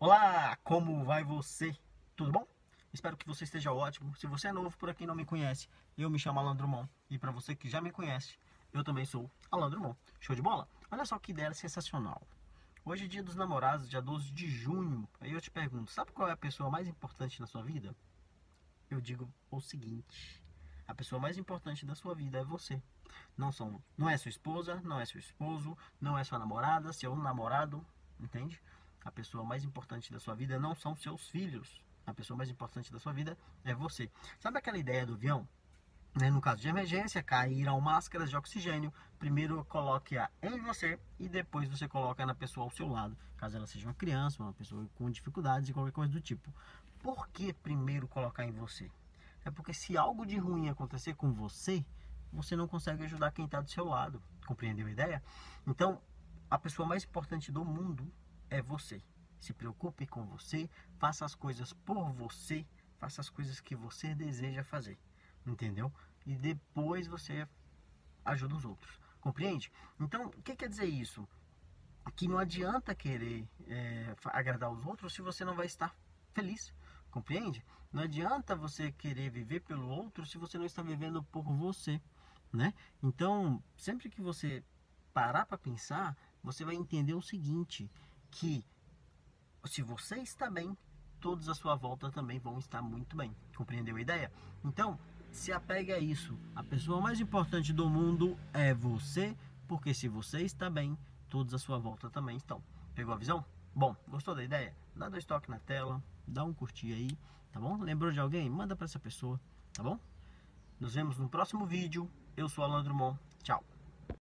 Olá, como vai você? Tudo bom? Espero que você esteja ótimo. Se você é novo por aqui e não me conhece, eu me chamo Alan Drummond. E para você que já me conhece, eu também sou Alan Drummond. Show de bola? Olha só que ideia sensacional. Hoje é dia dos namorados, dia 12 de junho. Aí eu te pergunto, sabe qual é a pessoa mais importante na sua vida? Eu digo o seguinte: a pessoa mais importante da sua vida é você. Não são, não é sua esposa, não é seu esposo, não é sua namorada, seu namorado, entende? A pessoa mais importante da sua vida não são seus filhos. A pessoa mais importante da sua vida é você. Sabe aquela ideia do avião? Né? No caso de emergência, caíram máscaras de oxigênio. Primeiro coloque-a em você e depois você coloca na pessoa ao seu lado. Caso ela seja uma criança, uma pessoa com dificuldades e qualquer coisa do tipo. Por que primeiro colocar em você? É porque se algo de ruim acontecer com você, você não consegue ajudar quem está do seu lado. Compreendeu a ideia? Então, a pessoa mais importante do mundo é você. Se preocupe com você, faça as coisas por você, faça as coisas que você deseja fazer. Entendeu? E depois você ajuda os outros. Compreende? Então, o que quer dizer isso? Que não adianta querer é, agradar os outros se você não vai estar feliz. Compreende? Não adianta você querer viver pelo outro se você não está vivendo por você, né? Então, sempre que você parar para pensar, você vai entender o seguinte, que se você está bem, todos à sua volta também vão estar muito bem. Compreendeu a ideia? Então, se apegue a isso. A pessoa mais importante do mundo é você, porque se você está bem, todos à sua volta também estão. Pegou a visão? Bom, gostou da ideia? Dá dois toques na tela, dá um curtir aí, tá bom? Lembrou de alguém? Manda para essa pessoa, tá bom? Nos vemos no próximo vídeo. Eu sou Alan Drummond. Tchau.